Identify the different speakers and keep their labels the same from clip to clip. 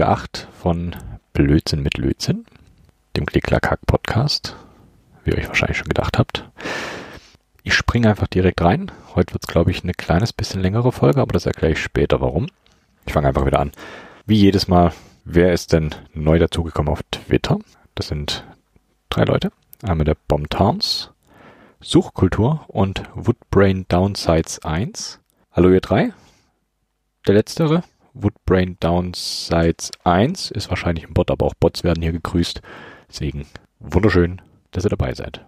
Speaker 1: Folge 8 von Blödsinn mit Lötzinn, dem Klicklack-Hack-Podcast, wie ihr euch wahrscheinlich schon gedacht habt. Ich springe einfach direkt rein. Heute wird es, glaube ich, eine kleines bisschen längere Folge, aber das erkläre ich später warum. Ich fange einfach wieder an. Wie jedes Mal, wer ist denn neu dazugekommen auf Twitter? Das sind drei Leute. Einmal der Bombtarns, Suchkultur und Woodbrain Downsides 1. Hallo ihr drei. Der letztere, Woodbrain Downsides 1, ist wahrscheinlich ein Bot, aber auch Bots werden hier gegrüßt. Deswegen wunderschön, dass ihr dabei seid.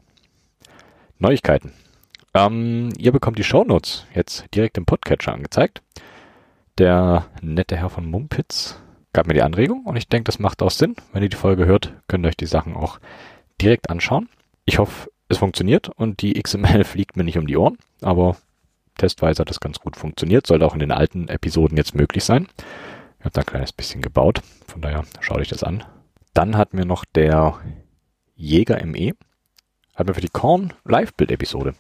Speaker 1: Neuigkeiten. Ähm, ihr bekommt die Shownotes jetzt direkt im Podcatcher angezeigt. Der nette Herr von Mumpitz gab mir die Anregung und ich denke, das macht auch Sinn. Wenn ihr die Folge hört, könnt ihr euch die Sachen auch direkt anschauen. Ich hoffe, es funktioniert und die XML fliegt mir nicht um die Ohren, aber testweise hat das ganz gut funktioniert. Sollte auch in den alten Episoden jetzt möglich sein. Ich habe da ein kleines bisschen gebaut, von daher schaut euch das an. Dann hat mir noch der Jäger ME, hat mir für die Korn Live-Bild-Episode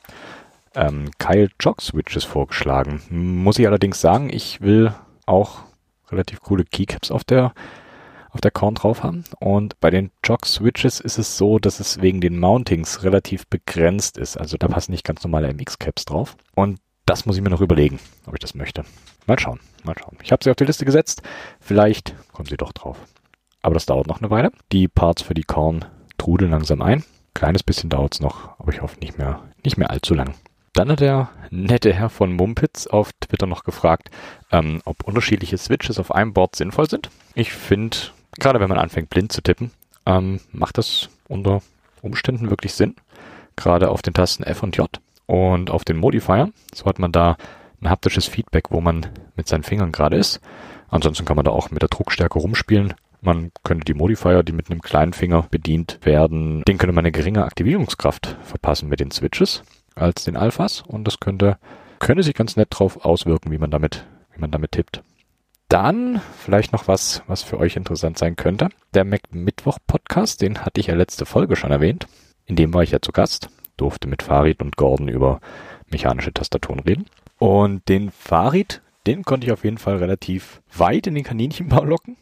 Speaker 1: ähm, Kyle Jog Switches vorgeschlagen. Muss ich allerdings sagen, ich will auch relativ coole Keycaps auf der auf der Korn drauf haben. Und bei den Jog Switches ist es so, dass es wegen den Mountings relativ begrenzt ist. Also da passen nicht ganz normale MX Caps drauf. Und das muss ich mir noch überlegen, ob ich das möchte. Mal schauen, mal schauen. Ich habe sie auf die Liste gesetzt. Vielleicht kommen sie doch drauf. Aber das dauert noch eine Weile. Die Parts für die Korn trudeln langsam ein. Kleines bisschen dauert es noch, aber ich hoffe nicht mehr, nicht mehr allzu lang. Dann hat der nette Herr von Mumpitz auf Twitter noch gefragt, ähm, ob unterschiedliche Switches auf einem Board sinnvoll sind. Ich finde, gerade wenn man anfängt blind zu tippen, ähm, macht das unter Umständen wirklich Sinn. Gerade auf den Tasten F und J und auf den Modifier. So hat man da ein haptisches Feedback, wo man mit seinen Fingern gerade ist. Ansonsten kann man da auch mit der Druckstärke rumspielen. Man könnte die Modifier, die mit einem kleinen Finger bedient werden, den könnte man eine geringe Aktivierungskraft verpassen mit den Switches als den Alphas und das könnte, könnte sich ganz nett drauf auswirken, wie man damit, wie man damit tippt. Dann vielleicht noch was, was für euch interessant sein könnte. Der Mac Mittwoch Podcast, den hatte ich ja letzte Folge schon erwähnt. In dem war ich ja zu Gast, durfte mit Farid und Gordon über mechanische Tastaturen reden. Und den Farid, den konnte ich auf jeden Fall relativ weit in den Kaninchenbau locken.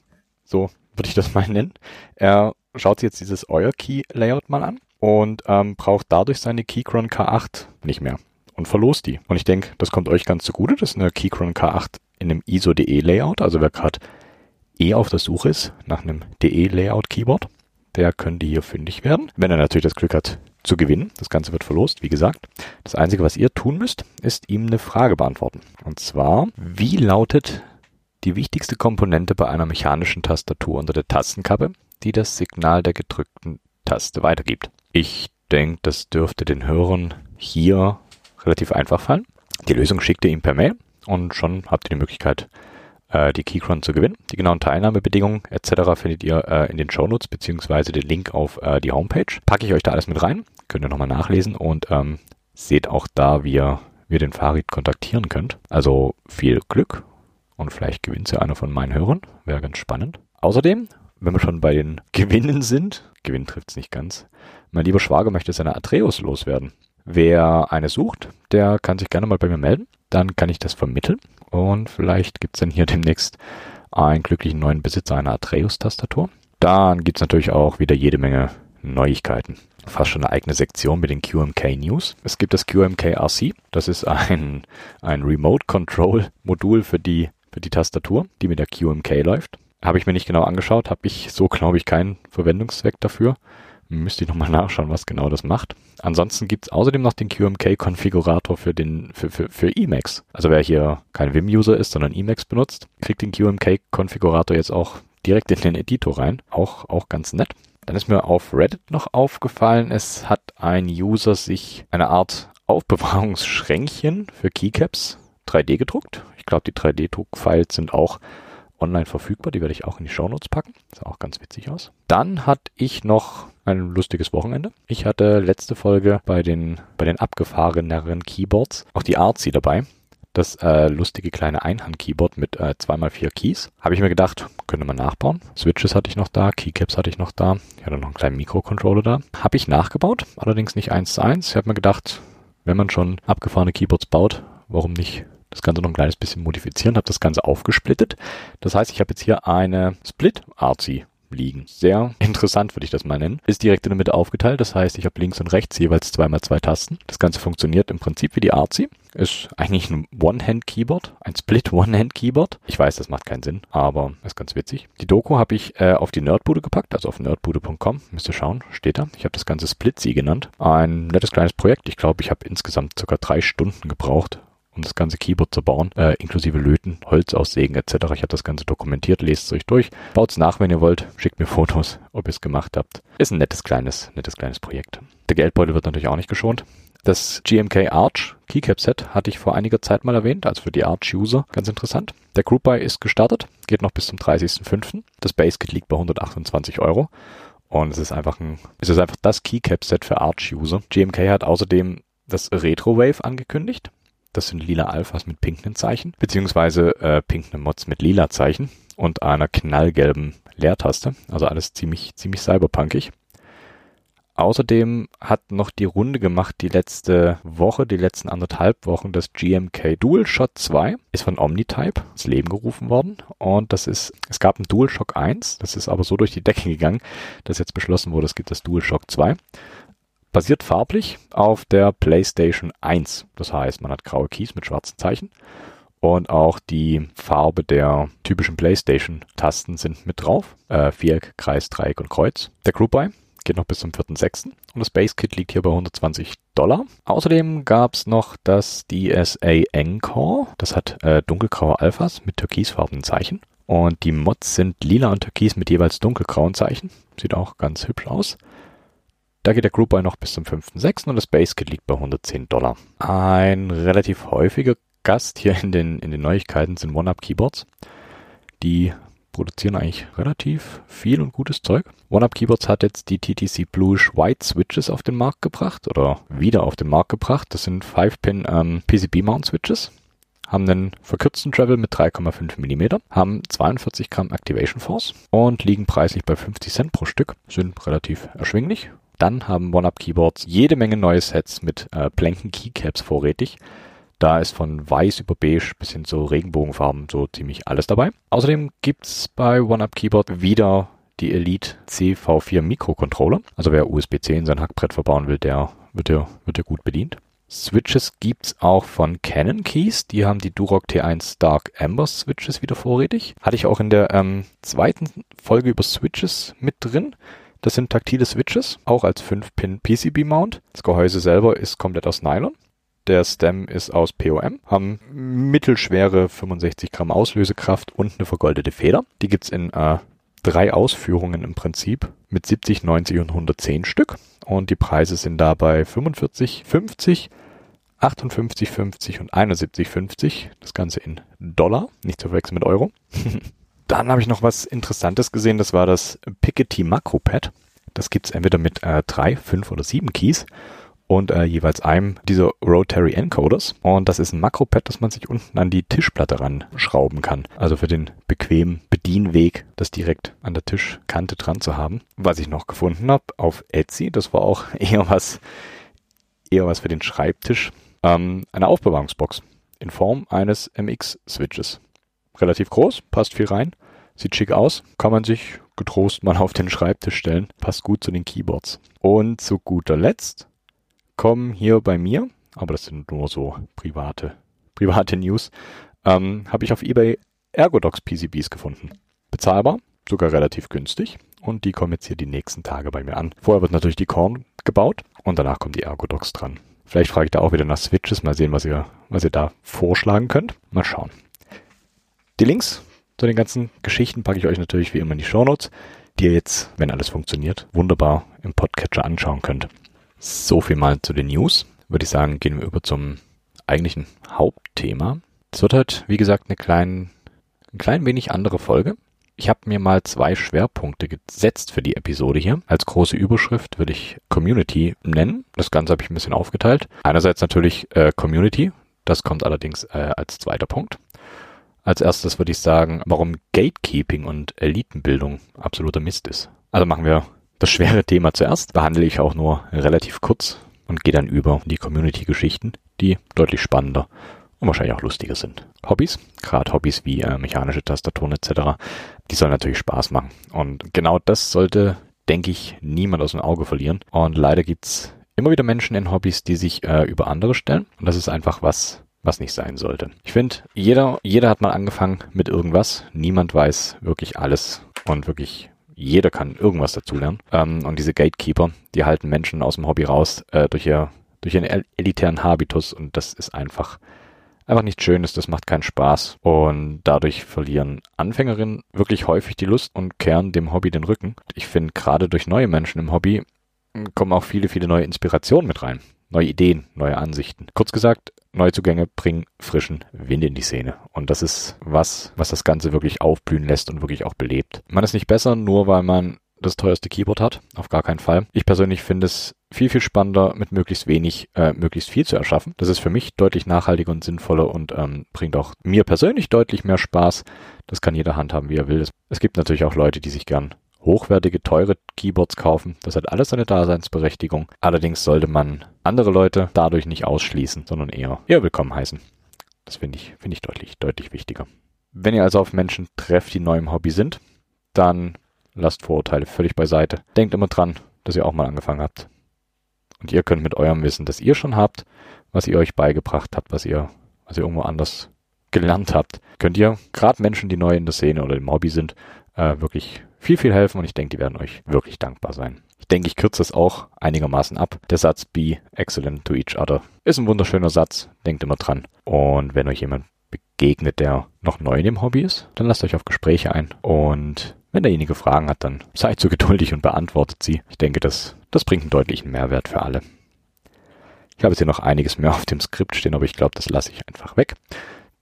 Speaker 1: So würde ich das mal nennen. Er schaut sich jetzt dieses Euer Key Layout mal an und ähm, braucht dadurch seine Keychron K8 nicht mehr und verlost die. Und ich denke, das kommt euch ganz zugute. Das ist eine Keychron K8 in einem ISO.de Layout. Also wer gerade eh auf der Suche ist nach einem DE Layout Keyboard, der könnte hier fündig werden. Wenn er natürlich das Glück hat zu gewinnen. Das Ganze wird verlost, wie gesagt. Das Einzige, was ihr tun müsst, ist ihm eine Frage beantworten. Und zwar, wie lautet die wichtigste Komponente bei einer mechanischen Tastatur unter der Tastenkappe, die das Signal der gedrückten Taste weitergibt? Ich denke, das dürfte den Hörern hier relativ einfach fallen. Die Lösung schickt ihr ihm per Mail und schon habt ihr die Möglichkeit, äh, die Keychron zu gewinnen. Die genauen Teilnahmebedingungen etc. findet ihr äh, in den Shownotes beziehungsweise den Link auf äh, die Homepage. Packe ich euch da alles mit rein, könnt ihr nochmal nachlesen und ähm, seht auch da, wie ihr, wie ihr den Farid kontaktieren könnt. Also viel Glück und vielleicht gewinnt ja einer von meinen Hörern. Wäre ganz spannend. Außerdem, wenn wir schon bei den Gewinnen sind, Gewinn trifft es nicht ganz, mein lieber Schwager möchte seine Atreus loswerden. Wer eine sucht, der kann sich gerne mal bei mir melden. Dann kann ich das vermitteln. Und vielleicht gibt's dann hier demnächst einen glücklichen neuen Besitzer einer Atreus-Tastatur. Dann gibt's natürlich auch wieder jede Menge Neuigkeiten. Fast schon eine eigene Sektion mit den QMK News. Es gibt das QMK RC. Das ist ein, ein Remote Control Modul für die, für die Tastatur, die mit der QMK läuft. Habe ich mir nicht genau angeschaut, habe ich so, glaube ich, keinen Verwendungszweck dafür. Müsste ich nochmal nachschauen, was genau das macht. Ansonsten gibt's außerdem noch den QMK-Konfigurator für für, für, für Emacs. Also wer hier kein Vim-User ist, sondern Emacs benutzt, kriegt den QMK-Konfigurator jetzt auch direkt in den Editor rein. Auch, auch ganz nett. Dann ist mir auf Reddit noch aufgefallen, es hat ein User sich eine Art Aufbewahrungsschränkchen für Keycaps 3D gedruckt. Ich glaube, die 3D-Druckfiles sind auch online verfügbar. Die werde ich auch in die Shownotes packen. Sah auch ganz witzig aus. Dann hatte ich noch ein lustiges Wochenende. Ich hatte letzte Folge bei den, bei den abgefahreneren Keyboards auch die Artsy dabei. Das äh, lustige kleine Einhand-Keyboard mit äh, 2x4 Keys. Habe ich mir gedacht, könnte man nachbauen. Switches hatte ich noch da, Keycaps hatte ich noch da. Ich hatte noch einen kleinen Mikrocontroller da. Habe ich nachgebaut, allerdings nicht eins zu eins. Ich habe mir gedacht, wenn man schon abgefahrene Keyboards baut, warum nicht das Ganze noch ein kleines bisschen modifizieren, habe das Ganze aufgesplittet. Das heißt, ich habe jetzt hier eine Split RC liegen. Sehr interessant würde ich das mal nennen. Ist direkt in der Mitte aufgeteilt, das heißt, ich habe links und rechts jeweils zweimal zwei Tasten. Das Ganze funktioniert im Prinzip wie die Arzi. Ist eigentlich ein One-Hand-Keyboard, ein Split-One-Hand-Keyboard. Ich weiß, das macht keinen Sinn, aber ist ganz witzig. Die Doku habe ich äh, auf die Nerdbude gepackt, also auf nerdbude.com. Müsst ihr schauen, steht da. Ich habe das Ganze Split-Sie genannt. Ein nettes kleines Projekt. Ich glaube, ich habe insgesamt sogar drei Stunden gebraucht, um das ganze Keyboard zu bauen, äh, inklusive Löten, Holz aussägen etc. Ich habe das Ganze dokumentiert, lest es euch durch. Baut es nach, wenn ihr wollt. Schickt mir Fotos, ob ihr es gemacht habt. Ist ein nettes kleines, nettes kleines Projekt. Der Geldbeutel wird natürlich auch nicht geschont. Das GMK Arch Keycap Set hatte ich vor einiger Zeit mal erwähnt, also für die Arch User. Ganz interessant. Der Group Buy ist gestartet, geht noch bis zum 30.05. Das Base Kit liegt bei 128 Euro. Und es ist einfach ein, es ist einfach das Keycap Set für Arch User. GMK hat außerdem das Retro Wave angekündigt. Das sind lila Alphas mit pinken Zeichen, beziehungsweise äh, pinke Mods mit lila Zeichen und einer knallgelben Leertaste. Also alles ziemlich, ziemlich cyberpunkig. Außerdem hat noch die Runde gemacht die letzte Woche, die letzten anderthalb Wochen, das GMK DualShock 2 ist von Omnitype ins Leben gerufen worden und das ist, es gab ein DualShock 1, das ist aber so durch die Decke gegangen, dass jetzt beschlossen wurde, es gibt das DualShock 2 basiert farblich auf der PlayStation 1. Das heißt, man hat graue Keys mit schwarzen Zeichen. Und auch die Farbe der typischen PlayStation-Tasten sind mit drauf. Äh, Viereck, Kreis, Dreieck und Kreuz. Der Group Buy geht noch bis zum 4.6. Und das Base Kit liegt hier bei 120 Dollar. Außerdem gab's noch das DSA Encore. Das hat äh, dunkelgraue Alphas mit türkisfarbenen Zeichen. Und die Mods sind lila und türkis mit jeweils dunkelgrauen Zeichen. Sieht auch ganz hübsch aus. Da geht der Group Buy noch bis zum 5.6. und das Base Kit liegt bei 110 Dollar. Ein relativ häufiger Gast hier in den, in den Neuigkeiten sind One-Up Keyboards. Die produzieren eigentlich relativ viel und gutes Zeug. One-Up Keyboards hat jetzt die TTC Bluish White Switches auf den Markt gebracht oder wieder auf den Markt gebracht. Das sind 5-Pin ähm, PCB Mount Switches. Haben einen verkürzten Travel mit 3,5 mm, haben 42 Gramm Activation Force und liegen preislich bei 50 Cent pro Stück. Sind relativ erschwinglich dann haben One-Up Keyboards jede Menge neue Sets mit äh, blanken Keycaps vorrätig. Da ist von weiß über beige bis hin zu Regenbogenfarben so ziemlich alles dabei. Außerdem gibt's bei One-Up Keyboard wieder die Elite CV4 Mikrocontroller. Also wer USB-C in sein Hackbrett verbauen will, der wird ja, wird ja gut bedient. Switches gibt's auch von Canon Keys. Die haben die Duroc T1 Dark Amber Switches wieder vorrätig. Hatte ich auch in der ähm, zweiten Folge über Switches mit drin. Das sind taktile Switches, auch als 5-Pin PCB-Mount. Das Gehäuse selber ist komplett aus Nylon. Der Stem ist aus POM, haben mittelschwere 65 Gramm Auslösekraft und eine vergoldete Feder. Die gibt's in äh, drei Ausführungen im Prinzip mit 70, 90 und 110 Stück. Und die Preise sind dabei 45, 50, 58, 50 und 71, 50. Das Ganze in Dollar, nicht zu verwechseln mit Euro. Dann habe ich noch was Interessantes gesehen, das war das Piketty Macro Pad. Das gibt's entweder mit äh, drei, fünf oder sieben Keys und äh, jeweils einem dieser Rotary Encoders. Und das ist ein Makropad, das man sich unten an die Tischplatte ranschrauben kann. Also für den bequemen Bedienweg, das direkt an der Tischkante dran zu haben. Was ich noch gefunden habe auf Etsy, das war auch eher was, eher was für den Schreibtisch. Ähm, eine Aufbewahrungsbox in Form eines MX-Switches relativ groß, passt viel rein, sieht schick aus, kann man sich getrost mal auf den Schreibtisch stellen, passt gut zu den Keyboards. Und zu guter Letzt kommen hier bei mir, aber das sind nur so private, private News, ähm, habe ich auf eBay Ergodox PCBs gefunden. Bezahlbar, sogar relativ günstig. Und die kommen jetzt hier die nächsten Tage bei mir an. Vorher wird natürlich die Korn gebaut und danach kommen die Ergodox dran. Vielleicht frage ich da auch wieder nach Switches, mal sehen, was ihr, was ihr da vorschlagen könnt. Mal schauen. Die Links zu den ganzen Geschichten packe ich euch natürlich wie immer in die Show Notes, die ihr jetzt, wenn alles funktioniert, wunderbar im Podcatcher anschauen könnt. So viel mal zu den News. Würde ich sagen, gehen wir über zum eigentlichen Hauptthema. Es wird halt, wie gesagt, eine klein, ein klein wenig andere Folge. Ich habe mir mal zwei Schwerpunkte gesetzt für die Episode hier. Als große Überschrift würde ich Community nennen. Das Ganze habe ich ein bisschen aufgeteilt. Einerseits natürlich äh, Community. Das kommt allerdings äh, als zweiter Punkt. Als erstes würde ich sagen, warum Gatekeeping und Elitenbildung absoluter Mist ist. Also machen wir das schwere Thema zuerst, behandle ich auch nur relativ kurz und gehe dann über die Community-Geschichten, die deutlich spannender und wahrscheinlich auch lustiger sind. Hobbys, gerade Hobbys wie äh, mechanische Tastaturen etc., die sollen natürlich Spaß machen. Und genau das sollte, denke ich, niemand aus dem Auge verlieren. Und leider gibt's immer wieder Menschen in Hobbys, die sich äh, über andere stellen. Und das ist einfach was, was nicht sein sollte. Ich finde, jeder, jeder hat mal angefangen mit irgendwas. Niemand weiß wirklich alles und wirklich jeder kann irgendwas dazulernen. Ähm, und diese Gatekeeper, die halten Menschen aus dem Hobby raus äh, durch ihr durch ihren elitären Habitus und das ist einfach einfach nichts Schönes, das macht keinen Spaß und dadurch verlieren Anfängerinnen wirklich häufig die Lust und kehren dem Hobby den Rücken. Ich finde gerade durch neue Menschen im Hobby kommen auch viele, viele neue Inspirationen mit rein. Neue Ideen, neue Ansichten. Kurz gesagt, Neuzugänge bringen frischen Wind in die Szene. Und das ist was, was das Ganze wirklich aufblühen lässt und wirklich auch belebt. Man ist nicht besser, nur weil man das teuerste Keyboard hat. Auf gar keinen Fall. Ich persönlich finde es viel, viel spannender, mit möglichst wenig, äh, möglichst viel zu erschaffen. Das ist für mich deutlich nachhaltiger und sinnvoller und ähm, bringt auch mir persönlich deutlich mehr Spaß. Das kann jeder handhaben, wie er will. Es gibt natürlich auch Leute, die sich gern hochwertige, teure Keyboards kaufen. Das hat alles seine Daseinsberechtigung. Allerdings sollte man andere Leute dadurch nicht ausschließen, sondern eher, eher willkommen heißen. Das finde ich, finde ich deutlich, deutlich wichtiger. Wenn ihr also auf Menschen trefft, die neu im Hobby sind, dann lasst Vorurteile völlig beiseite. Denkt immer dran, dass ihr auch mal angefangen habt. Und ihr könnt mit eurem Wissen, das ihr schon habt, was ihr euch beigebracht habt, was ihr, was ihr irgendwo anders gelernt habt, könnt ihr gerade Menschen, die neu in der Szene oder im Hobby sind, äh, wirklich viel, viel helfen und ich denke, die werden euch wirklich dankbar sein. Ich denke, ich kürze es auch einigermaßen ab. Der Satz Be excellent to each other ist ein wunderschöner Satz. Denkt immer dran. Und wenn euch jemand begegnet, der noch neu in dem Hobby ist, dann lasst euch auf Gespräche ein und wenn derjenige Fragen hat, dann seid so geduldig und beantwortet sie. Ich denke, das, das bringt einen deutlichen Mehrwert für alle. Ich habe jetzt hier noch einiges mehr auf dem Skript stehen, aber ich glaube, das lasse ich einfach weg.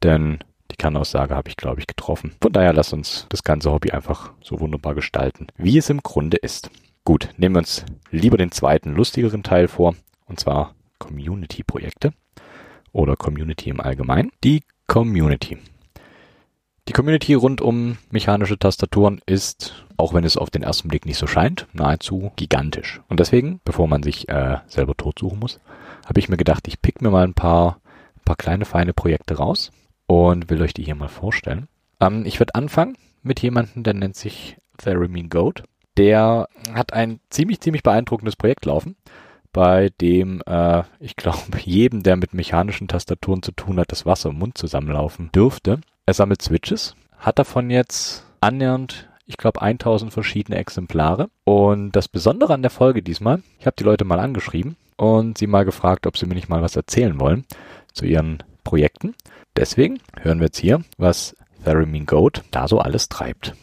Speaker 1: Denn die Kernaussage habe ich, glaube ich, getroffen. Von daher lasst uns das ganze Hobby einfach so wunderbar gestalten, wie es im Grunde ist. Gut, nehmen wir uns lieber den zweiten, lustigeren Teil vor, und zwar Community-Projekte oder Community im Allgemeinen. Die Community. Die Community rund um mechanische Tastaturen ist, auch wenn es auf den ersten Blick nicht so scheint, nahezu gigantisch. Und deswegen, bevor man sich äh, selber tot suchen muss, habe ich mir gedacht, ich pick mir mal ein paar, ein paar kleine, feine Projekte raus und will euch die hier mal vorstellen. Ähm, ich würde anfangen mit jemandem, der nennt sich Theremin Goat. Der hat ein ziemlich, ziemlich beeindruckendes Projekt laufen, bei dem äh, ich glaube, jedem, der mit mechanischen Tastaturen zu tun hat, das Wasser im Mund zusammenlaufen dürfte. Er sammelt Switches, hat davon jetzt annähernd, ich glaube, 1000 verschiedene Exemplare. Und das Besondere an der Folge diesmal, ich habe die Leute mal angeschrieben und sie mal gefragt, ob sie mir nicht mal was erzählen wollen zu ihren Projekten. Deswegen hören wir jetzt hier, was Theremin Goat da so alles treibt.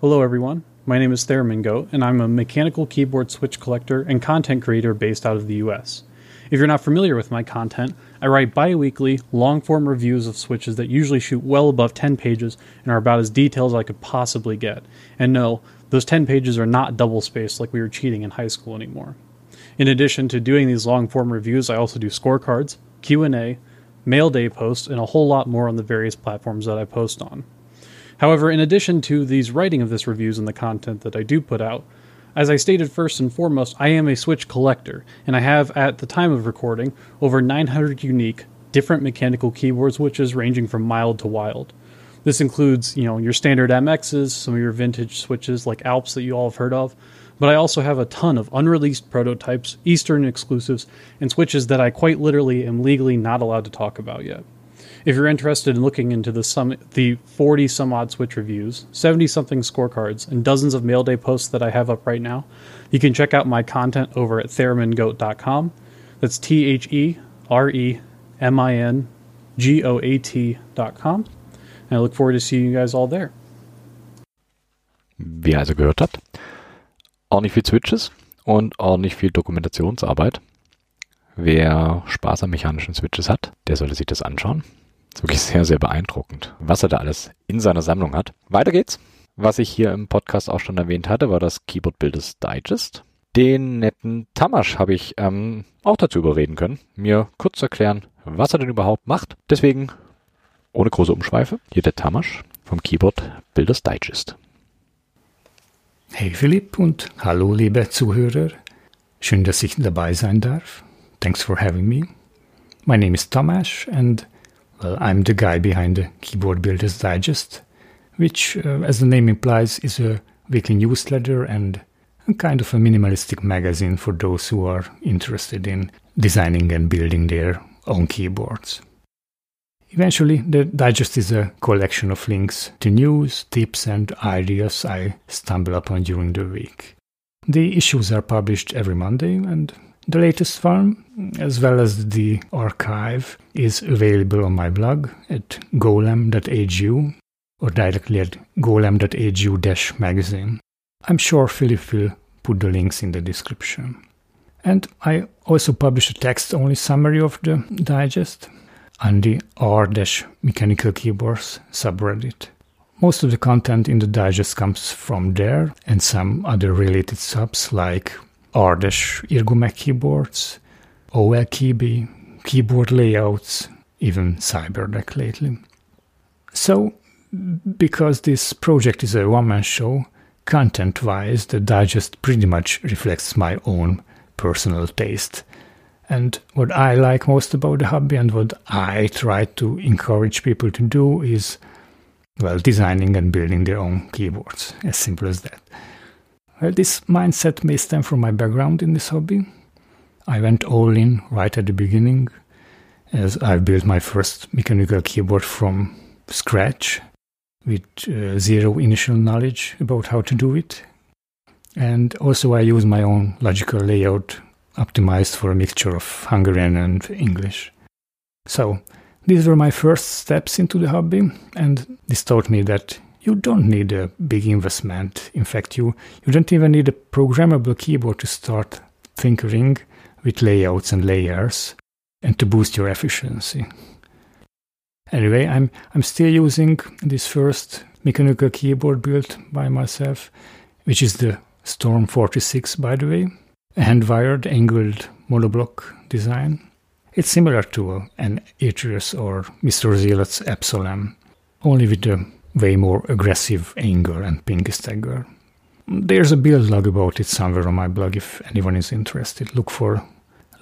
Speaker 2: Hello everyone. My name is Theremin Goat and I'm a mechanical keyboard switch collector and content creator based out of the US. If you're not familiar with my content, I write bi weekly, long form reviews of Switches that usually shoot well above 10 pages and are about as detailed as I could possibly get. And no, those 10 pages are not double spaced like we were cheating in high school anymore. In addition to doing these long form reviews, I also do scorecards, Q&A, mail day posts, and a whole lot more on the various platforms that I post on. However, in addition to these writing of this reviews and the content that I do put out, as I stated first and foremost, I am a Switch collector, and I have, at the time of recording, over 900 unique, different mechanical keyboard switches ranging from mild to wild. This includes, you know, your standard MXs, some of your vintage switches like Alps that you all have heard of, but I also have a ton of unreleased prototypes, Eastern exclusives, and switches that I quite literally am legally not allowed to talk about yet. If you're interested in looking into the some the 40 some odd Switch reviews, 70 something scorecards, and dozens of mail day posts that I have up right now, you can check out my content over at theremingoat.com. That's T H E R E M I N G O A T.com. And I look forward to seeing you guys all there.
Speaker 1: Wie ihr also gehört habt, ordentlich viel Switches und ordentlich viel Dokumentationsarbeit. Wer Spaß an mechanischen Switches hat, der sollte sich das anschauen. ist wirklich sehr, sehr beeindruckend, was er da alles in seiner Sammlung hat. Weiter geht's. Was ich hier im Podcast auch schon erwähnt hatte, war das Keyboard Builders Digest. Den netten Tamasch habe ich ähm, auch dazu überreden können, mir kurz erklären, was er denn überhaupt macht. Deswegen, ohne große Umschweife, hier der Tamasch vom Keyboard Builders Digest.
Speaker 3: Hey Philipp und hallo liebe Zuhörer. Schön, dass ich dabei sein darf. Thanks for having me. My name is Tamás, and well, I'm the guy behind the Keyboard Builders Digest, which, uh, as the name implies, is a weekly newsletter and a kind of a minimalistic magazine for those who are interested in designing and building their own keyboards. Eventually, the digest is a collection of links to news, tips, and ideas I stumble upon during the week. The issues are published every Monday, and the latest one, as well as the archive, is available on my blog at golem.hu or directly at golem.hu magazine. I'm sure Philip will put the links in the description. And I also publish a text only summary of the digest on the r-mechanical keyboards subreddit. Most of the content in the digest comes from there and some other related subs like r-ergomac keyboards, OLKeyBe, keyboard layouts, even CyberDeck lately. So, because this project is a one-man show, content-wise, the digest pretty much reflects my own personal taste and what I like most about the hobby and what I try to encourage people to do is, well, designing and building their own keyboards. As simple as that. Well, this mindset may stem from my background in this hobby. I went all in right at the beginning, as I built my first mechanical keyboard from scratch with uh, zero initial knowledge about how to do it. And also, I use my own logical layout optimized for a mixture of Hungarian and English. So, these were my first steps into the hobby, and this taught me that you don't need a big investment. In fact, you, you don't even need a programmable keyboard to start tinkering with layouts and layers and to boost your efficiency. Anyway, I'm, I'm still using this first mechanical keyboard built by myself, which is the Storm 46, by the way hand-wired angled monoblock design. It's similar to an Atrius or Mr. Zealot's Epsilon, only with a way more aggressive angle and ping stagger. There's a build log about it somewhere on my blog if anyone is interested. Look for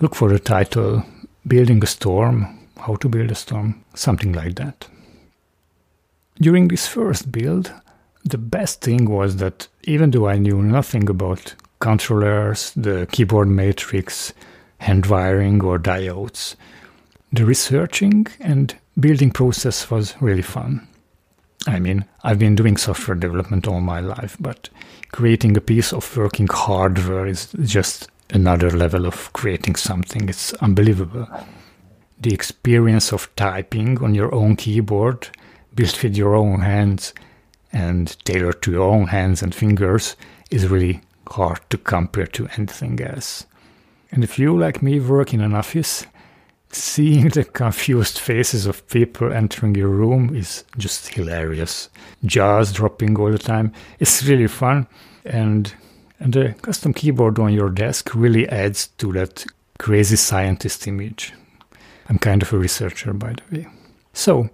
Speaker 3: look for the title Building a Storm, How to Build a Storm, something like that. During this first build, the best thing was that even though I knew nothing about controllers, the keyboard matrix, hand wiring, or diodes. The researching and building process was really fun. I mean, I've been doing software development all my life, but creating a piece of working hardware is just another level of creating something. It's unbelievable. The experience of typing on your own keyboard, built with your own hands and tailored to your own hands and fingers, is really hard to compare to anything else. And if you, like me, work in an office, seeing the confused faces of people entering your room is just hilarious. Jaws dropping all the time. It's really fun. And, and the custom keyboard on your desk really adds to that crazy scientist image. I'm kind of a researcher, by the way. So,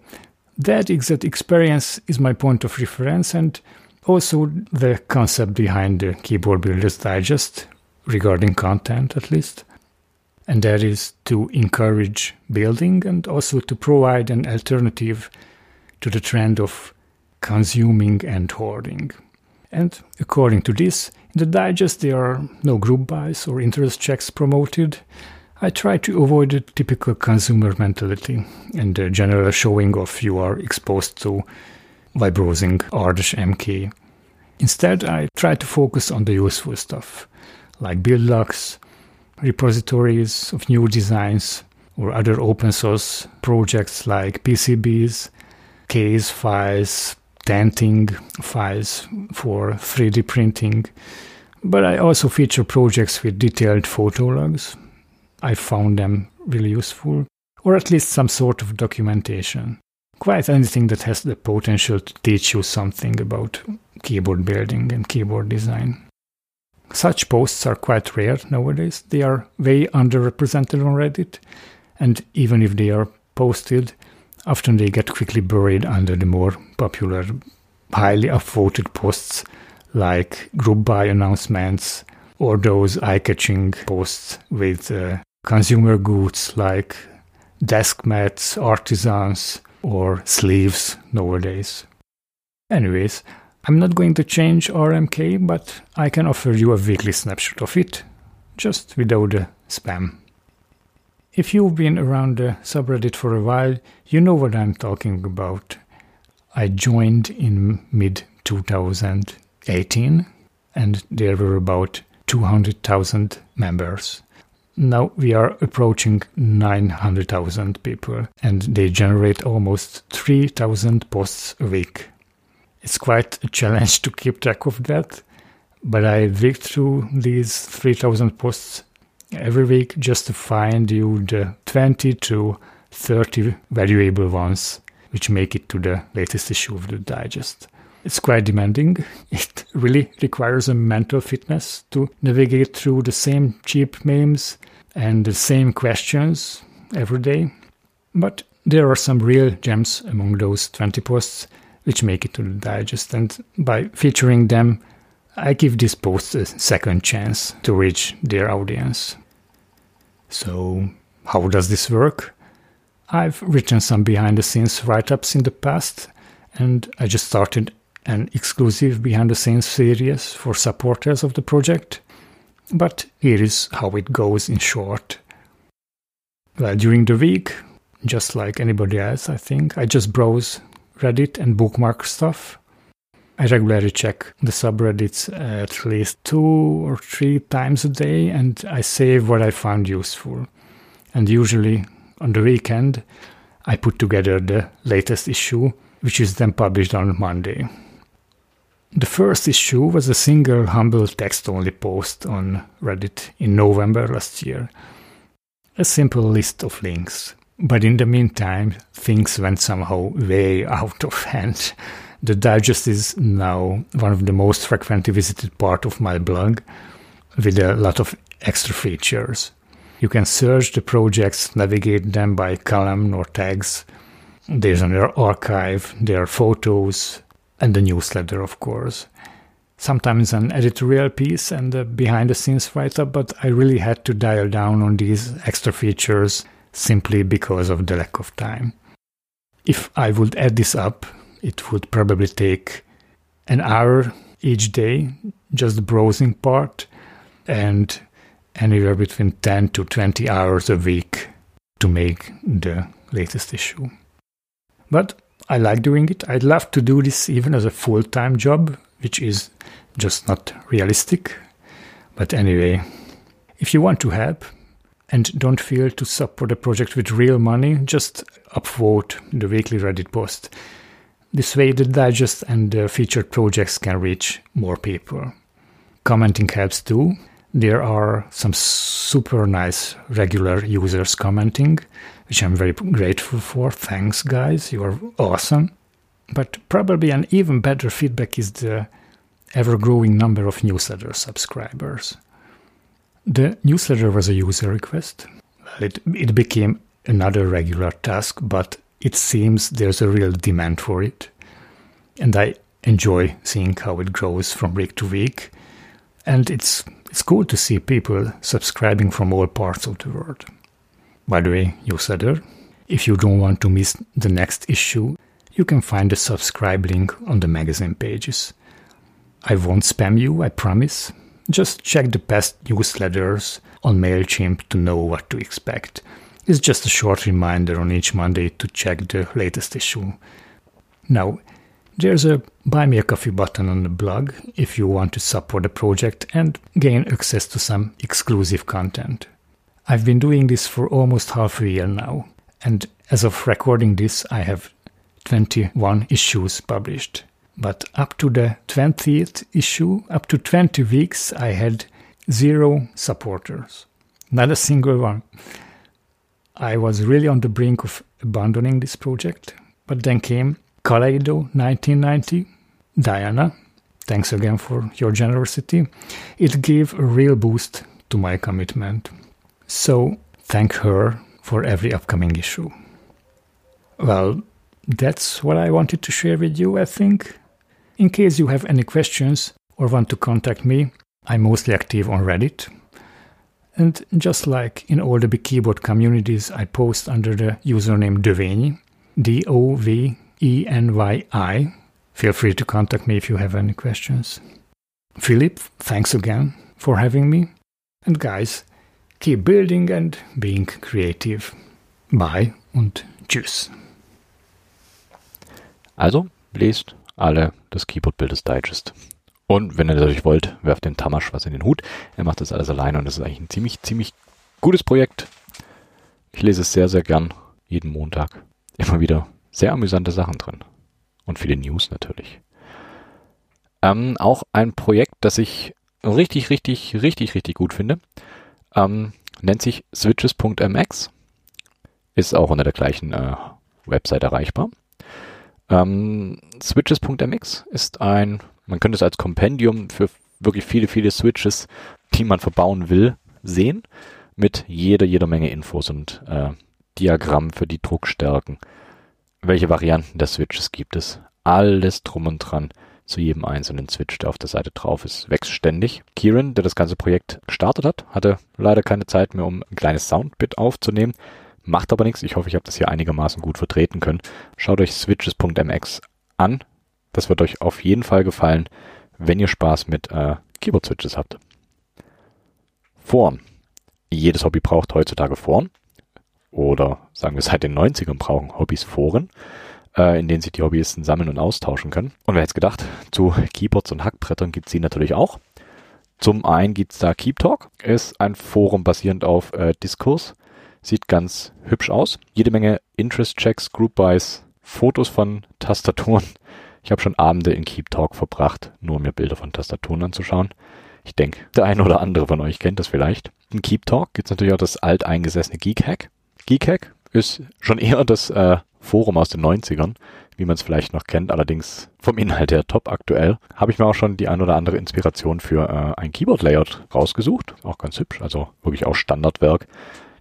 Speaker 3: that exact experience is my point of reference, and also the concept behind the Keyboard Builders Digest, regarding content at least. And that is to encourage building and also to provide an alternative to the trend of consuming and hoarding. And according to this, in the digest there are no group buys or interest checks promoted. I try to avoid the typical consumer mentality and the general showing off you are exposed to by browsing r-mk. Instead, I try to focus on the useful stuff, like build logs, repositories of new designs, or other open source projects like PCBs, case files, tenting files for 3D printing. But I also feature projects with detailed photo logs. I found them really useful, or at least some sort of documentation quite anything that has the potential to teach you something about keyboard building and keyboard design. Such posts are quite rare nowadays. They are way underrepresented on Reddit, and even if they are posted, often they get quickly buried under the more popular, highly upvoted posts like group buy announcements or those eye catching posts with uh, consumer goods like desk mats, artisans, or sleeves nowadays. Anyways, I'm not going to change RMK, but I can offer you a weekly snapshot of it, just without the spam. If you've been around the subreddit for a while, you know what I'm talking about. I joined in mid 2018 and there were about 200,000 members. Now we are approaching 900,000 people and they generate almost 3,000 posts a week. It's quite a challenge to keep track of that, but I dig through these 3,000 posts every week just to find you the 20 to 30 valuable ones which make it to the latest issue of the digest. It's quite demanding. It really requires a mental fitness to navigate through the same cheap memes and the same questions every day. But there are some real gems among those 20 posts which make it to the digest, and by featuring them, I give these posts a second chance to reach their audience. So, how does this work? I've written some behind the scenes write ups in the past, and I just started an exclusive behind the scenes series for supporters of the project. But here is how it goes in short. Well, during the week, just like anybody else, I think, I just browse Reddit and bookmark stuff. I regularly check the subreddits at least two or three times a day and I save what I found useful. And usually on the weekend, I put together the latest issue, which is then published on Monday. The first issue was a single humble text only post on Reddit in November last year. A simple list of links. But in the meantime, things went somehow way out of hand the digest is now one of the most frequently visited part of my blog with a lot of extra features. You can search the projects, navigate them by column or tags. There's an archive, there are photos, and the newsletter, of course. Sometimes an editorial piece and a behind the scenes write up, but I really had to dial down on these extra features simply because of the lack of time. If I would add this up, it would probably take an hour each day, just the browsing part, and anywhere between 10 to 20 hours a week to make the latest issue. But I like doing it. I'd love to do this even as a full time job, which is just not realistic. But anyway, if you want to help and don't feel to support the project with real money, just upvote the weekly Reddit post. This way, the digest and the featured projects can reach more people. Commenting helps too. There are some super nice regular users commenting, which I'm very grateful for. Thanks, guys, you are awesome. But probably an even better feedback is the ever growing number of newsletter subscribers. The newsletter was a user request. It, it became another regular task, but it seems there's a real demand for it. And I enjoy seeing how it grows from week to week. And it's it's cool to see people subscribing from all parts of the world. By the way, newsletter, if you don't want to miss the next issue, you can find the subscribe link on the magazine pages. I won't spam you, I promise. Just check the past newsletters on MailChimp to know what to expect. It's just a short reminder on each Monday to check the latest issue. Now, there's a Buy Me a Coffee button on the blog if you want to support the project and gain access to some exclusive content. I've been doing this for almost half a year now, and as of recording this, I have 21 issues published. But up to the 20th issue, up to 20 weeks, I had zero supporters. Not a single one. I was really on the brink of abandoning this project, but then came Kaleido 1990. Diana, thanks again for your generosity. It gave a real boost to my commitment. So, thank her for every upcoming issue. Well, that's what I wanted to share with you, I think. In case you have any questions or want to contact me, I'm mostly active on Reddit And just like in all the big keyboard communities, I post under the username Doveny, D O V E N Y I. Feel free to contact me if you have any questions. Philip, thanks again for having me. And guys, keep building and being creative. Bye und tschüss.
Speaker 1: Also, lest alle das Keyboard Builders Digest. Und wenn ihr natürlich wollt, werft dem Tamasch was in den Hut. Er macht das alles alleine und das ist eigentlich ein ziemlich, ziemlich gutes Projekt. Ich lese es sehr, sehr gern. Jeden Montag. Immer wieder sehr amüsante Sachen drin. Und viele News natürlich. Ähm, auch ein Projekt, das ich richtig, richtig, richtig, richtig gut finde. Ähm, nennt sich switches.mx. Ist auch unter der gleichen äh, Website erreichbar. Ähm, switches.mx ist ein man könnte es als Kompendium für wirklich viele, viele Switches, die man verbauen will, sehen. Mit jeder, jeder Menge Infos und äh, Diagramm für die Druckstärken. Welche Varianten der Switches gibt es? Alles drum und dran zu jedem einzelnen Switch, der auf der Seite drauf ist, wächst ständig. Kieran, der das ganze Projekt gestartet hat, hatte leider keine Zeit mehr, um ein kleines Soundbit aufzunehmen. Macht aber nichts. Ich hoffe, ich habe das hier einigermaßen gut vertreten können. Schaut euch switches.mx an. Das wird euch auf jeden Fall gefallen, wenn ihr Spaß mit äh, Keyboard-Switches habt. Foren. Jedes Hobby braucht heutzutage Foren. Oder sagen wir seit den 90ern brauchen Hobbys Foren, äh, in denen sich die Hobbyisten sammeln und austauschen können. Und wer hätte gedacht, zu Keyboards und Hackbrettern gibt es sie natürlich auch. Zum einen gibt es da Keep Talk, ist ein Forum basierend auf äh, Diskurs. Sieht ganz hübsch aus. Jede Menge Interest-Checks, Group-Buys, Fotos von Tastaturen ich habe schon Abende in Keep Talk verbracht, nur um mir Bilder von Tastaturen anzuschauen. Ich denke, der eine oder andere von euch kennt das vielleicht. In Keep Talk gibt es natürlich auch das alteingesessene Geek Hack. Geek Hack ist schon eher das äh, Forum aus den 90ern, wie man es vielleicht noch kennt, allerdings vom Inhalt her top aktuell. Habe ich mir auch schon die ein oder andere Inspiration für äh, ein Keyboard-Layout rausgesucht. Auch ganz hübsch, also wirklich auch Standardwerk,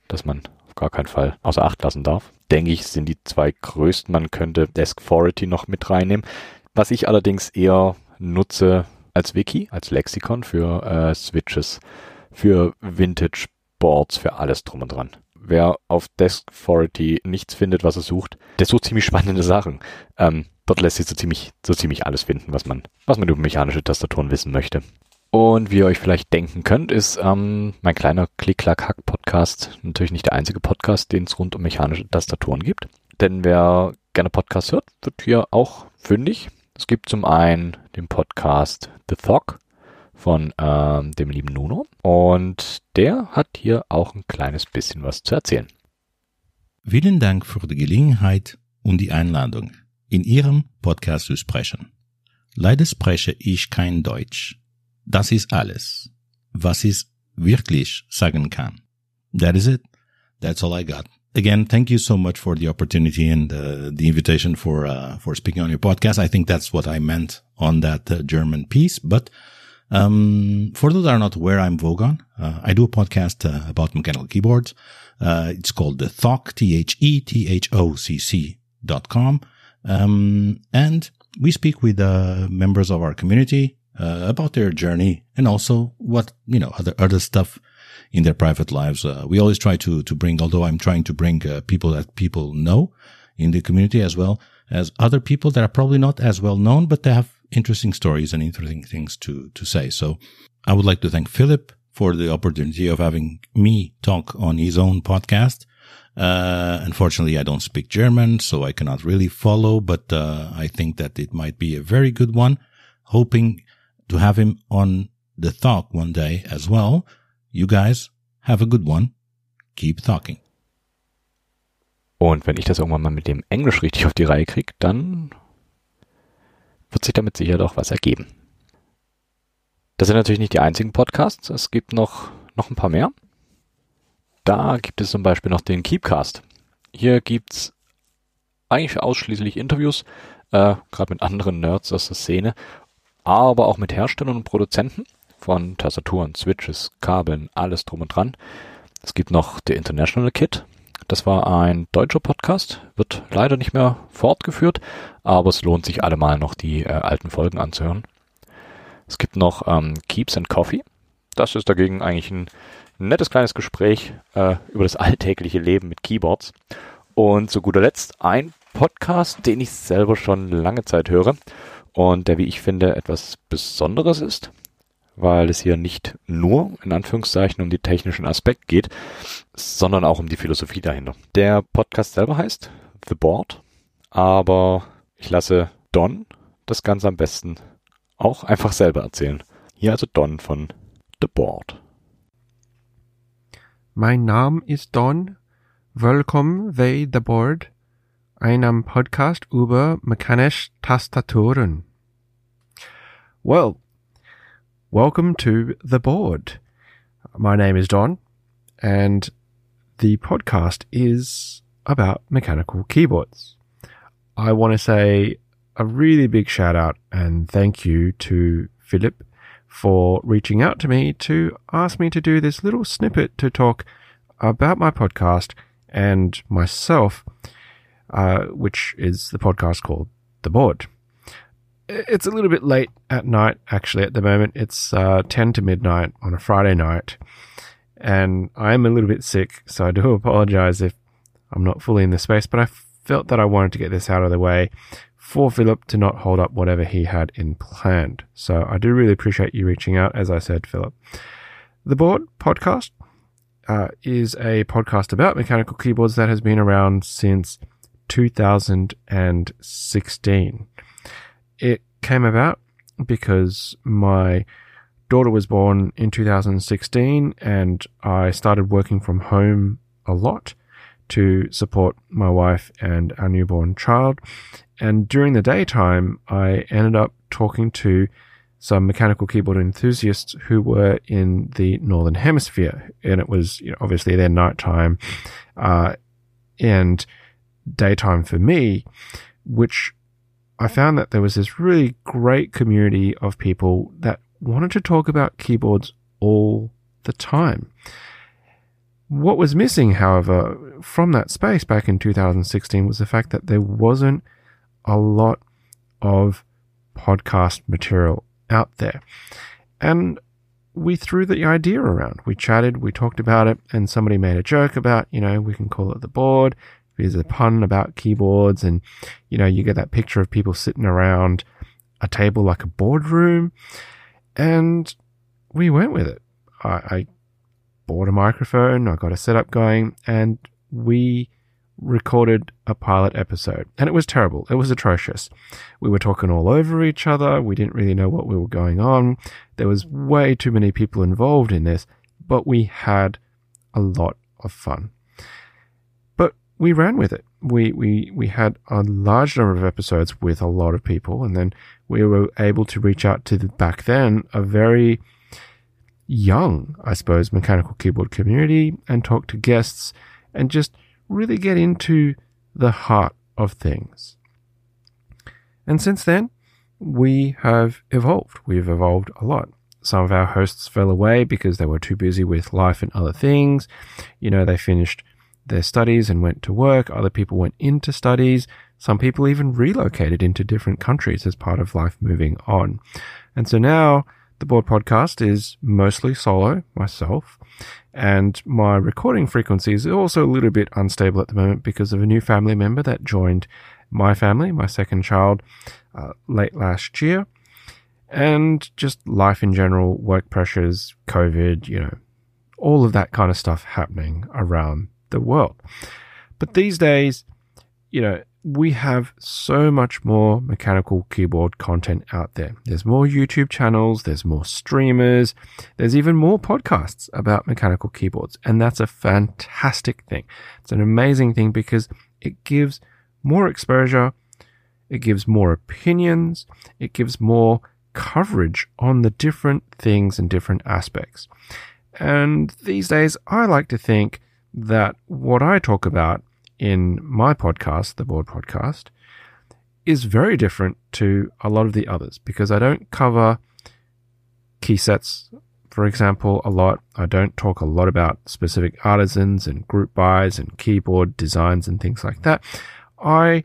Speaker 1: das man auf gar keinen Fall außer Acht lassen darf. Denke ich, sind die zwei größten. Man könnte Desk Authority noch mit reinnehmen. Was ich allerdings eher nutze als Wiki, als Lexikon für äh, Switches, für Vintage Boards, für alles drum und dran. Wer auf Desk Authority nichts findet, was er sucht, der sucht ziemlich spannende Sachen. Ähm, dort lässt sich so ziemlich, so ziemlich alles finden, was man, was man über mechanische Tastaturen wissen möchte. Und wie ihr euch vielleicht denken könnt, ist ähm, mein kleiner Klick-Klack-Hack-Podcast natürlich nicht der einzige Podcast, den es rund um mechanische Tastaturen gibt. Denn wer gerne Podcasts hört, wird hier auch fündig. Es gibt zum einen den Podcast The Thog von ähm, dem lieben Nuno und der hat hier auch ein kleines bisschen was zu erzählen.
Speaker 4: Vielen Dank für die Gelegenheit und die Einladung, in Ihrem Podcast zu sprechen. Leider spreche ich kein Deutsch. Das ist alles, was ich wirklich sagen kann. That is it. That's all I got. again, thank you so much for the opportunity and uh, the invitation for uh, for speaking on your podcast. I think that's what I meant on that uh, German piece. But um, for those that are not aware, I'm Vogon. Uh, I do a podcast uh, about mechanical keyboards. Uh, it's called the Thoc T H E T H O C C dot com, um, and we speak with members of our community about their journey and also what you know other other stuff in their private lives. Uh, we always try to, to bring, although I'm trying to bring uh, people that people know in the community as well as other people that are probably not as well known, but they have interesting stories and interesting things to, to say. So I would like to thank Philip for the opportunity of having me talk on his own podcast. Uh, unfortunately, I don't speak German, so I cannot really follow, but, uh, I think that it might be a very good one. Hoping to have him on the talk one day as well. You guys have a good one. Keep talking.
Speaker 1: Und wenn ich das irgendwann mal mit dem Englisch richtig auf die Reihe kriege, dann wird sich damit sicher doch was ergeben. Das sind natürlich nicht die einzigen Podcasts. Es gibt noch, noch ein paar mehr. Da gibt es zum Beispiel noch den Keepcast. Hier gibt's eigentlich ausschließlich Interviews, äh, gerade mit anderen Nerds aus der Szene, aber auch mit Herstellern und Produzenten von Tastaturen, Switches, Kabeln, alles drum und dran. Es gibt noch The International Kit. Das war ein deutscher Podcast, wird leider nicht mehr fortgeführt, aber es lohnt sich allemal noch die äh, alten Folgen anzuhören. Es gibt noch ähm, Keeps and Coffee. Das ist dagegen eigentlich ein, nettes kleines Gespräch äh, über das alltägliche Leben mit Keyboards. Und zu guter Letzt ein Podcast, den ich selber schon lange Zeit höre und der, wie ich finde, etwas Besonderes ist, weil es hier nicht nur in Anführungszeichen um die technischen Aspekte geht, sondern auch um die Philosophie dahinter. Der Podcast selber heißt The Board, aber ich lasse Don das Ganze am besten auch einfach selber erzählen. Hier also Don von The Board.
Speaker 5: Mein Name ist Don. Willkommen bei The Board, einem Podcast über mechanische Tastaturen. Well, welcome to The Board. My name is Don, and the podcast is about mechanical keyboards. I want to say a really big shout out and thank you to Philip for reaching out to me to ask me to do this little snippet to talk about my podcast and myself, uh, which is the podcast called The Board. It's a little bit late at night, actually, at the moment. It's uh, 10 to midnight on a Friday night, and I'm a little bit sick, so I do apologize if I'm not fully in the space, but I felt that I wanted to get this out of the way for Philip to not hold up whatever he had in planned. So I do really appreciate you reaching out, as I said, Philip. The Board podcast uh, is a podcast about mechanical keyboards that has been around since 2016. It came about because my daughter was born in 2016 and I started working from home a lot to support my wife and our newborn child. And during the daytime, I ended up talking to some mechanical keyboard enthusiasts who were in the northern hemisphere, and it was you know, obviously their nighttime uh, and daytime for me, which I found that there was this really great community of people that wanted to talk about keyboards all the time. What was missing, however, from that space back in 2016 was the fact that there wasn't a lot of podcast material out there. And we threw the idea around. We chatted, we talked about it, and somebody made a joke about, you know, we can call it the board. There's a pun about keyboards, and, you know, you get that picture of people sitting around a table like a boardroom. And we went with it. I, I bought a microphone, I got a setup going, and we recorded a pilot episode. And it was terrible. It was atrocious. We were talking all over each other. We didn't really know what we were going on. There was way too many people involved in this, but we had a lot of fun. We ran with it. We, we, we had a large number of episodes with a lot of people, and then we were able to reach out to the, back then a very young, I suppose, mechanical keyboard community and talk to guests and just really get into the heart of things. And since then, we have evolved. We've evolved a lot. Some of our hosts fell away because they were too busy with life and other things. You know, they finished their studies and went to work. Other people went into studies. Some people even relocated into different countries as part of life moving on. And so now the board podcast is mostly solo, myself, and my recording frequency is also a little bit unstable at the moment because of a new family member that joined my family, my second child, uh, late last year. And just life in general, work pressures, COVID, you know, all of that kind of stuff happening around the world. But these days, you know, we have so much more mechanical keyboard content out there. There's more YouTube channels, there's more streamers, there's even more podcasts about mechanical keyboards. And that's a fantastic thing. It's an amazing thing because it gives more exposure, it gives more opinions, it gives more coverage on the different things and different aspects. And these days, I like to think that what I talk about in my podcast, the Board Podcast, is very different to a lot of the others because I don't cover key sets, for example, a lot. I don't talk a lot about specific artisans and group buys and keyboard designs and things like that. I,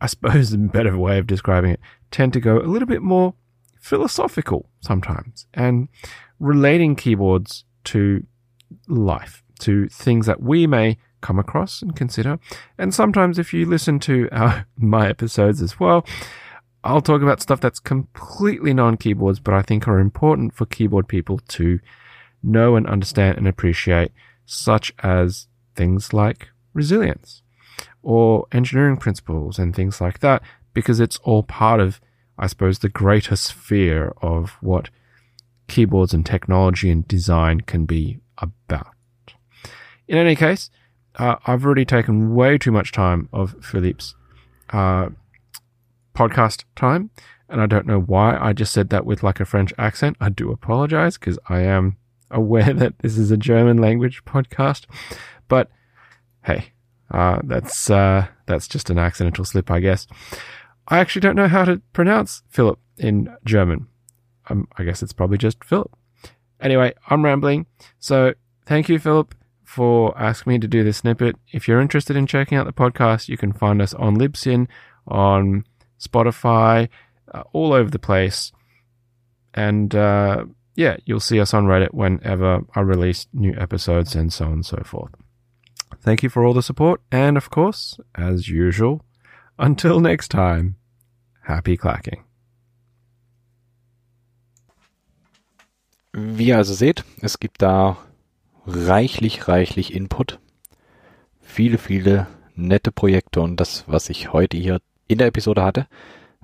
Speaker 5: I suppose a better way of describing it, tend to go a little bit more philosophical sometimes and relating keyboards to life, to things that we may come across and consider. And sometimes if you listen to our, my episodes as well, I'll talk about stuff that's completely non-keyboards, but I think are important for keyboard people to know and understand and appreciate, such as things like resilience or engineering principles and things like that, because it's all part of, I suppose, the greater sphere of what keyboards and technology and design can be about. In any case, uh, I've already taken way too much time of Philippe's uh, podcast time, and I don't know why I just said that with like a French accent. I do apologize because I am aware that this is a German language podcast, but hey, uh, that's uh, that's just an accidental slip, I guess. I actually don't know how to pronounce Philip in German. Um, I guess it's probably just Philip. Anyway, I'm rambling. So thank you, Philip, for asking me to do this snippet. If you're interested in checking out the podcast, you can find us on Libsyn, on Spotify, uh, all over the place. And uh, yeah, you'll see us on Reddit whenever I release new episodes and so on and so forth. Thank you for all the support. And of course, as usual, until next time, happy clacking.
Speaker 1: Wie ihr also seht, es gibt da reichlich, reichlich Input. Viele, viele nette Projekte und das, was ich heute hier in der Episode hatte,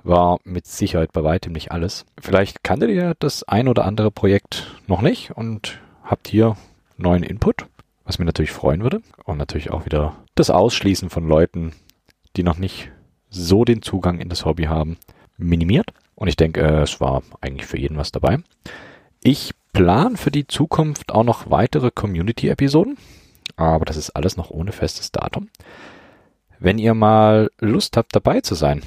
Speaker 1: war mit Sicherheit bei weitem nicht alles. Vielleicht kanntet ihr das ein oder andere Projekt noch nicht und habt hier neuen Input, was mir natürlich freuen würde. Und natürlich auch wieder das Ausschließen von Leuten, die noch nicht so den Zugang in das Hobby haben, minimiert. Und ich denke, es war eigentlich für jeden was dabei. Ich plan für die Zukunft auch noch weitere Community-Episoden, aber das ist alles noch ohne festes Datum. Wenn ihr mal Lust habt, dabei zu sein,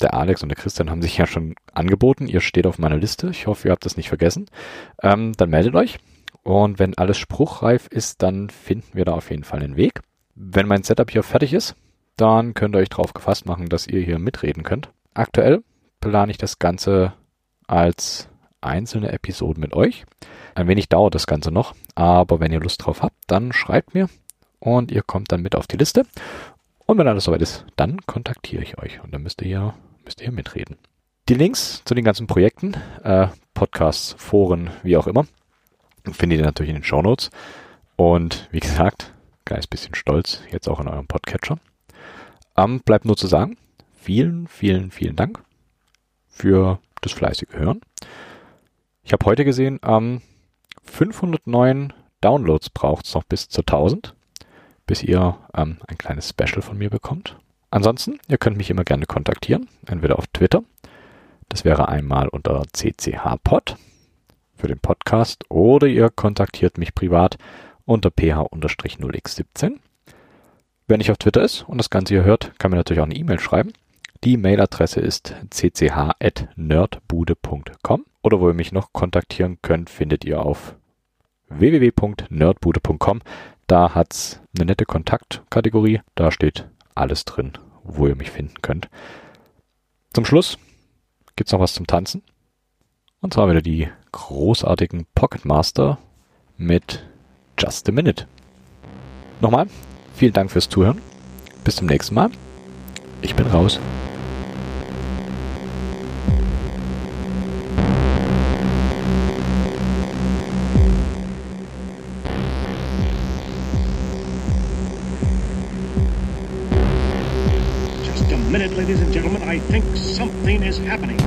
Speaker 1: der Alex und der Christian haben sich ja schon angeboten, ihr steht auf meiner Liste, ich hoffe, ihr habt das nicht vergessen, ähm, dann meldet euch. Und wenn alles spruchreif ist, dann finden wir da auf jeden Fall einen Weg. Wenn mein Setup hier fertig ist, dann könnt ihr euch darauf gefasst machen, dass ihr hier mitreden könnt. Aktuell plane ich das Ganze als einzelne Episoden mit euch. Ein wenig dauert das Ganze noch, aber wenn ihr Lust drauf habt, dann schreibt mir und ihr kommt dann mit auf die Liste. Und wenn alles soweit ist, dann kontaktiere ich euch und dann müsst ihr müsst ihr mitreden. Die Links zu den ganzen Projekten, äh, Podcasts, Foren, wie auch immer, findet ihr natürlich in den Show Notes. Und wie gesagt, kleines bisschen stolz, jetzt auch in eurem Podcatcher. Ähm, bleibt nur zu sagen, vielen, vielen, vielen Dank für das fleißige Hören. Ich habe heute gesehen, ähm, 509 Downloads braucht es noch bis zu 1000, bis ihr ähm, ein kleines Special von mir bekommt. Ansonsten, ihr könnt mich immer gerne kontaktieren, entweder auf Twitter, das wäre einmal unter cchpod für den Podcast, oder ihr kontaktiert mich privat unter ph-0x17. Wenn ich auf Twitter ist und das Ganze hier hört, kann mir natürlich auch eine E-Mail schreiben. Die Mailadresse ist cch.nerdbude.com oder wo ihr mich noch kontaktieren könnt, findet ihr auf www.nerdbude.com. Da hat's eine nette Kontaktkategorie. Da steht alles drin, wo ihr mich finden könnt. Zum Schluss gibt's noch was zum Tanzen. Und zwar wieder die großartigen Pocket Master mit Just a Minute. Nochmal, vielen Dank fürs Zuhören. Bis zum nächsten Mal. Ich bin raus.
Speaker 6: Think something is happening.